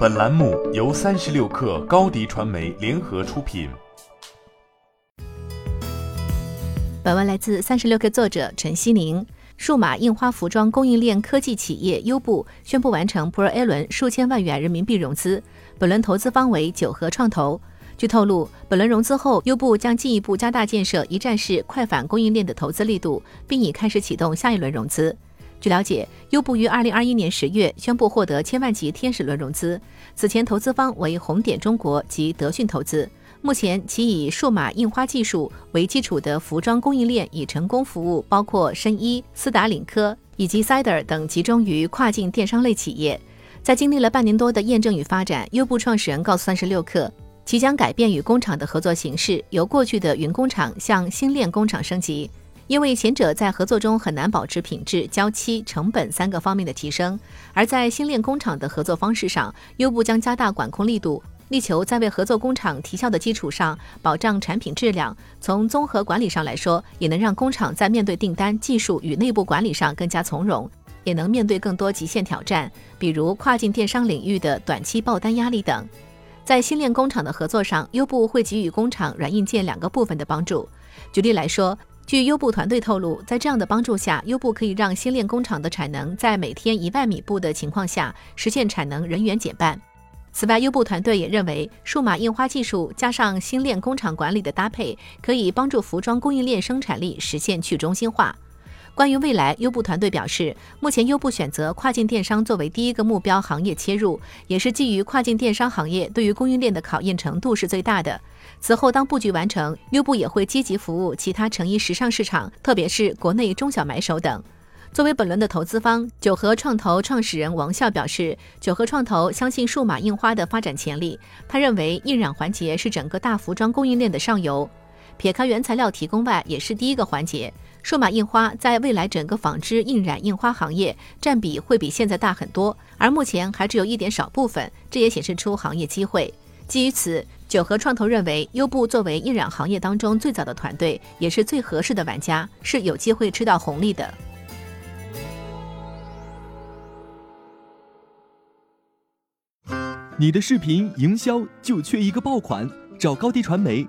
本栏目由三十六氪高低传媒联合出品。本文来自三十六氪作者陈希宁。数码印花服装供应链科技企业优步宣布完成 Pro A 轮数千万元人民币融资，本轮投资方为九和创投。据透露，本轮融资后，优步将进一步加大建设一站式快反供应链的投资力度，并已开始启动下一轮融资。据了解，优步于二零二一年十月宣布获得千万级天使轮融资，此前投资方为红点中国及德讯投资。目前，其以数码印花技术为基础的服装供应链已成功服务，包括深一、斯达领科以及 Cider 等集中于跨境电商类企业。在经历了半年多的验证与发展，优步创始人告诉三十六氪，即将改变与工厂的合作形式，由过去的云工厂向星链工厂升级。因为前者在合作中很难保持品质、交期、成本三个方面的提升，而在新链工厂的合作方式上，优步将加大管控力度，力求在为合作工厂提效的基础上保障产品质量。从综合管理上来说，也能让工厂在面对订单、技术与内部管理上更加从容，也能面对更多极限挑战，比如跨境电商领域的短期爆单压力等。在新链工厂的合作上，优步会给予工厂软硬件两个部分的帮助。举例来说。据优步团队透露，在这样的帮助下，优步可以让新链工厂的产能在每天一万米布的情况下实现产能人员减半。此外，优步团队也认为，数码印花技术加上新链工厂管理的搭配，可以帮助服装供应链生产力实现去中心化。关于未来，优步团队表示，目前优步选择跨境电商作为第一个目标行业切入，也是基于跨境电商行业对于供应链的考验程度是最大的。此后，当布局完成，优步也会积极服务其他成衣时尚市场，特别是国内中小买手等。作为本轮的投资方，九和创投创始人王笑表示，九和创投相信数码印花的发展潜力。他认为，印染环节是整个大服装供应链的上游，撇开原材料提供外，也是第一个环节。数码印花在未来整个纺织印染印花行业占比会比现在大很多，而目前还只有一点少部分，这也显示出行业机会。基于此，九和创投认为，优步作为印染行业当中最早的团队，也是最合适的玩家，是有机会吃到红利的。你的视频营销就缺一个爆款，找高低传媒，